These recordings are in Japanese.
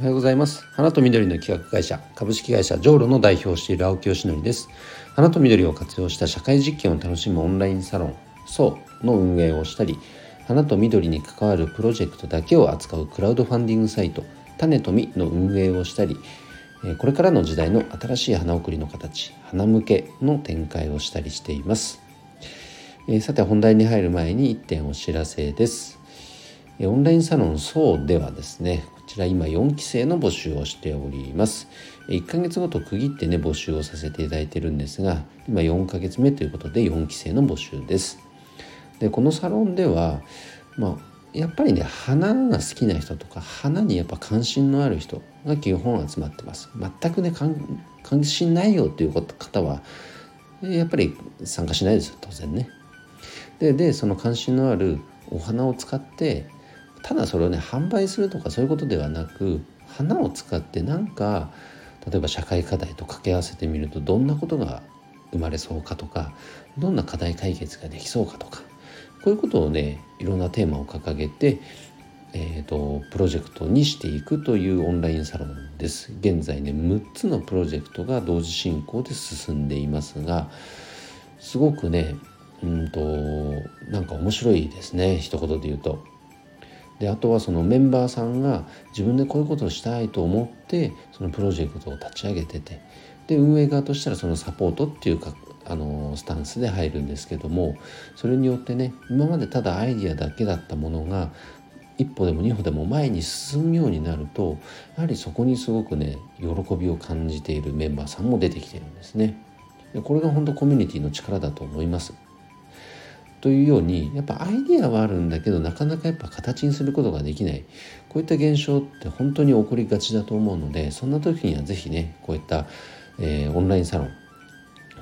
おはようございます。花と緑の企画会社株式会社ジョーロの代表をしている青木よしのりです。花と緑を活用した社会実験を楽しむオンラインサロンそうの運営をしたり花と緑に関わるプロジェクトだけを扱うクラウドファンディングサイト種と実の運営をしたりこれからの時代の新しい花送りの形花向けの展開をしたりしています。さて本題に入る前に1点お知らせです。オンラインサロンそうではですねちら今4期生の募集をしております。1ヶ月ごと区切ってね募集をさせていただいてるんですが今4ヶ月目ということで4期生の募集です。でこのサロンではまあやっぱりね花が好きな人とか花にやっぱ関心のある人が基本集まってます。全くね関心ないよっていう方はやっぱり参加しないですよ当然ね。ででその関心のあるお花を使ってただそれをね販売するとかそういうことではなく花を使ってなんか例えば社会課題と掛け合わせてみるとどんなことが生まれそうかとかどんな課題解決ができそうかとかこういうことをねいろんなテーマを掲げて、えーと、プロジェクトにしていくというオンラインサロンです現在ね6つのプロジェクトが同時進行で進んでいますがすごくねうんとなんか面白いですね一言で言うと。であとはそのメンバーさんが自分でこういうことをしたいと思ってそのプロジェクトを立ち上げててで運営側としたらそのサポートっていうかあのスタンスで入るんですけどもそれによってね今までただアイディアだけだったものが一歩でも二歩でも前に進むようになるとやはりそこにすごくね喜びを感じているメンバーさんも出てきてるんですね。これが本当コミュニティの力だと思います。というようにやっぱアイディアはあるんだけどなかなかやっぱ形にすることができないこういった現象って本当に起こりがちだと思うのでそんな時には是非ねこういった、えー、オンラインサロン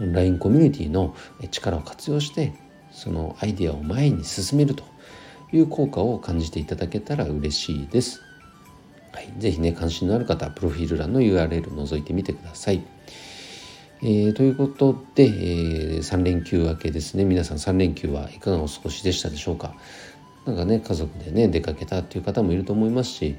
オンラインコミュニティの力を活用してそのアイデアを前に進めるという効果を感じていただけたら嬉しいです。はい、ぜひね関心のある方プロフィール欄の URL 覗いてみてください。えー、ということで、えー、3連休明けですね。皆さん3連休はいかがお過ごしでしたでしょうか？なんかね家族でね出かけたっていう方もいると思いますし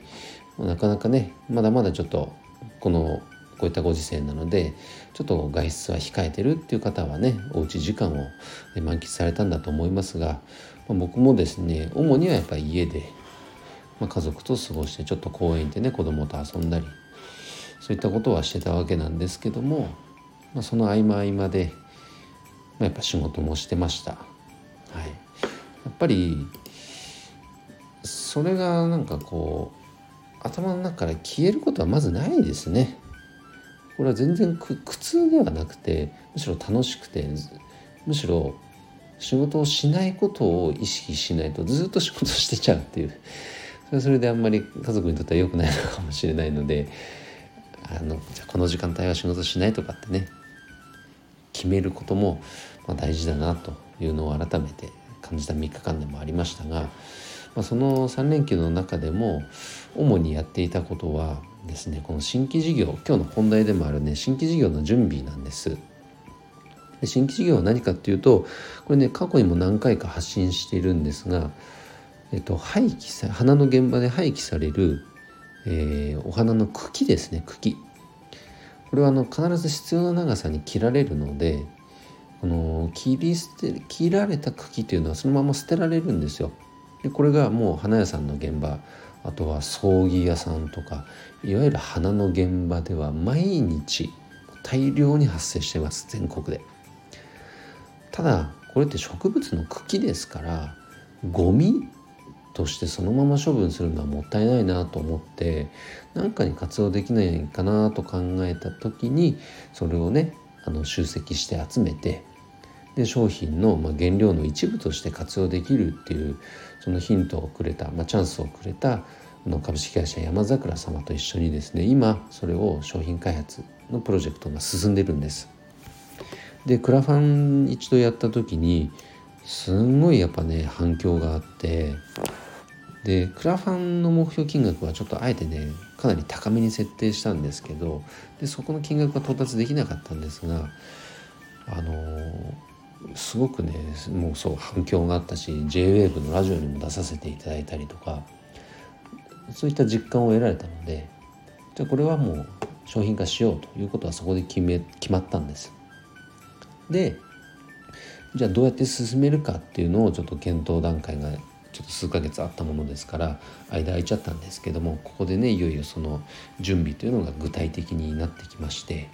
なかなかねまだまだちょっとこのこういったご時世なのでちょっと外出は控えてるっていう方はねおうち時間を満喫されたんだと思いますが、まあ、僕もですね主にはやっぱり家で、まあ、家族と過ごしてちょっと公園でね子供と遊んだりそういったことはしてたわけなんですけどもまあ、その合間合間で、まあ、やっぱ仕事もしてました。はい、やっぱりそれがなんかこう頭の中から消えることはまずないですね。これは全然苦痛ではなくてむしろ楽しくてむしろ仕事をしないことを意識しないとずっと仕事してちゃうっていうそれそれであんまり家族にとっては良くないのかもしれないのであのじゃこの時間帯は仕事しないとかってね決めることもま大事だなというのを改めて感じた3日間でもありましたが、まあ、その3連休の中でも主にやっていたことはですねこの新規事業今日の本題でもあるね新規事業の準備なんです。で新規事業は何かっていうとこれね過去にも何回か発信しているんですが、えっと、廃棄さ花の現場で廃棄される、えー、お花の茎ですね茎これはあの必ず必要な長さに切られるのでこの切り捨て切られた茎というのはそのまま捨てられるんですよ。でこれがもう花屋さんの現場あとは葬儀屋さんとかいわゆる花の現場では毎日大量に発生してます全国で。ただこれって植物の茎ですからゴミとしてそのまま処分するのはもったいないなと思って何かに活用できないかなと考えた時にそれをねあの集積して集めてで商品の、まあ、原料の一部として活用できるっていうそのヒントをくれた、まあ、チャンスをくれたの株式会社山桜様と一緒にですね今それを商品開発のプロジェクトが進んでるんです。でクラファン一度やった時にすんごいやっぱね反響があって。でクラファンの目標金額はちょっとあえてねかなり高めに設定したんですけどでそこの金額は到達できなかったんですがあのすごくねもうそう反響があったし JWAVE のラジオにも出させていただいたりとかそういった実感を得られたのでじゃあこれはもう商品化しようということはそこで決め決まったんです。でじゃあどうやって進めるかっていうのをちょっと検討段階がちょっと数ヶ月あったものですから間空いちゃったんですけどもここでねいよいよその準備というのが具体的になってきまして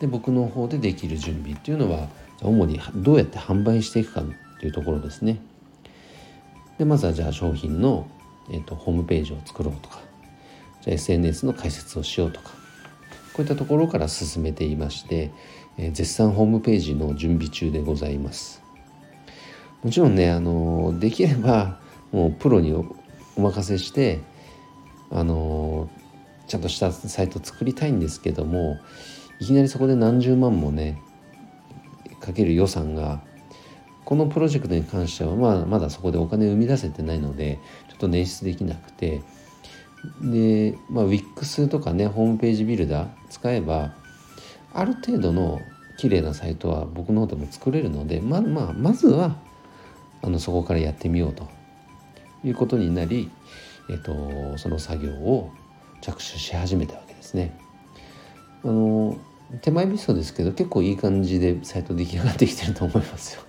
で僕の方でできる準備っていうのは主にどうやって販売していくかっていうところですね。でまずはじゃあ商品の、えーと、ホームページを作ろうとかじゃあ SNS の解説をしようとかこういったところから進めていまして、え、絶賛ホームページの準備中でございます。もちろんねあのできればもうプロにお任せしてあのちゃんとしたサイト作りたいんですけどもいきなりそこで何十万もねかける予算がこのプロジェクトに関してはまあまだそこでお金を生み出せてないのでちょっと捻出できなくてで、まあ、WIX とかねホームページビルダー使えばある程度の綺麗なサイトは僕の方でも作れるのでままあまずはあのそこからやってみようということになり、えっと、その作業を着手し始めたわけですね。あの手前味噌ですけど結構いい感じでサイト出来上がってきてると思いますよ。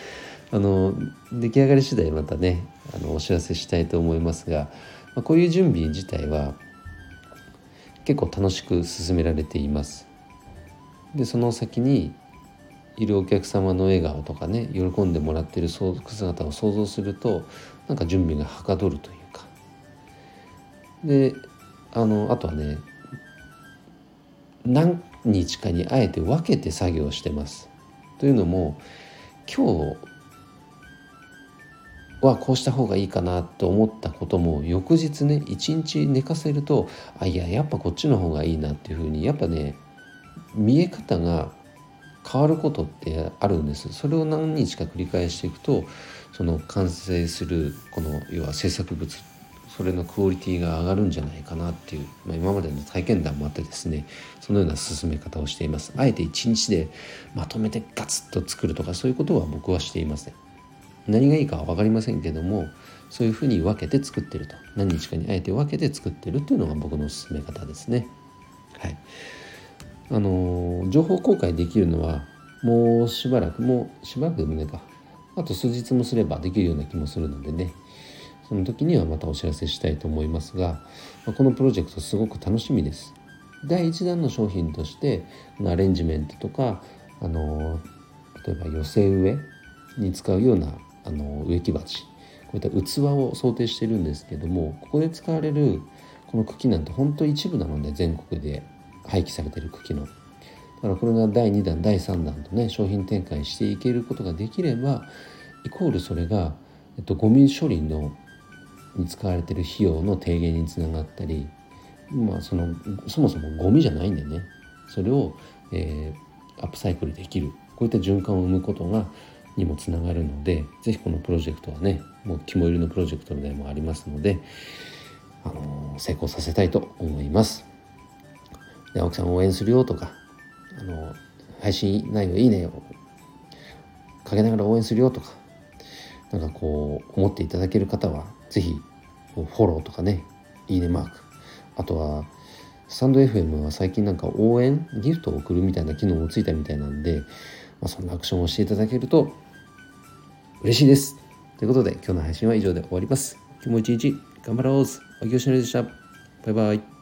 あの出来上がり次第またねあのお知らせしたいと思いますが、まあ、こういう準備自体は結構楽しく進められています。でその先にいるお客様の笑顔とかね喜んでもらってる姿を想像するとなんか準備がはかどるというかであのあとはね何日かにあえて分けて作業してます。というのも今日はこうした方がいいかなと思ったことも翌日ね一日寝かせるとあいややっぱこっちの方がいいなっていうふうにやっぱね見え方が変わることってあるんです。それを何日か繰り返していくとその完成するこの要は制作物それのクオリティが上がるんじゃないかなっていう、まあ、今までの体験談もあってですねそのような進め方をしています。あえて一日でまとめてガツッと作るとかそういうことは僕はしていません。何がいいかは分かりませんけどもそういうふうに分けて作ってると。何日かにあえて分けて作ってるっていうのが僕の進め方ですね。はい。あの情報公開できるのはもうしばらくもうしばらくでもねか。あと数日もすればできるような気もするのでね。その時にはまたお知らせしたいと思いますがこのプロジェクトすごく楽しみです。第1弾の商品としてアレンジメントとかあの例えば寄せ植えに使うようなあの植木鉢。こういった器を想定してるんですけどもここで使われるこの茎なんて本当一部なので全国で。廃棄されてる茎の。だからこれが第2弾第3弾とね商品展開していけることができればイコールそれが、えっと、ゴミ処理のに使われてる費用の低減につながったり、まあ、そのそもそもゴミじゃないんでねそれを、えー、アップサイクルできるこういった循環を生むことがにもつながるので是非このプロジェクトはねもう肝入りのプロジェクトでもありますので、あのー、成功させたいと思います。青木さん応援するよとか、あの配信内容いいねをかけながら応援するよとかなんかこう思っていただける方は是非フォローとかねいいねマーク。あとはスタンド FM は最近なんか応援ギフトを送るみたいな機能もついたみたいなんで、まあ、そんなアクションをしていただけると嬉しいです。ということで今日の配信は以上で終わります。今日も一日頑張ろうおきよしのりでした。バイバイ。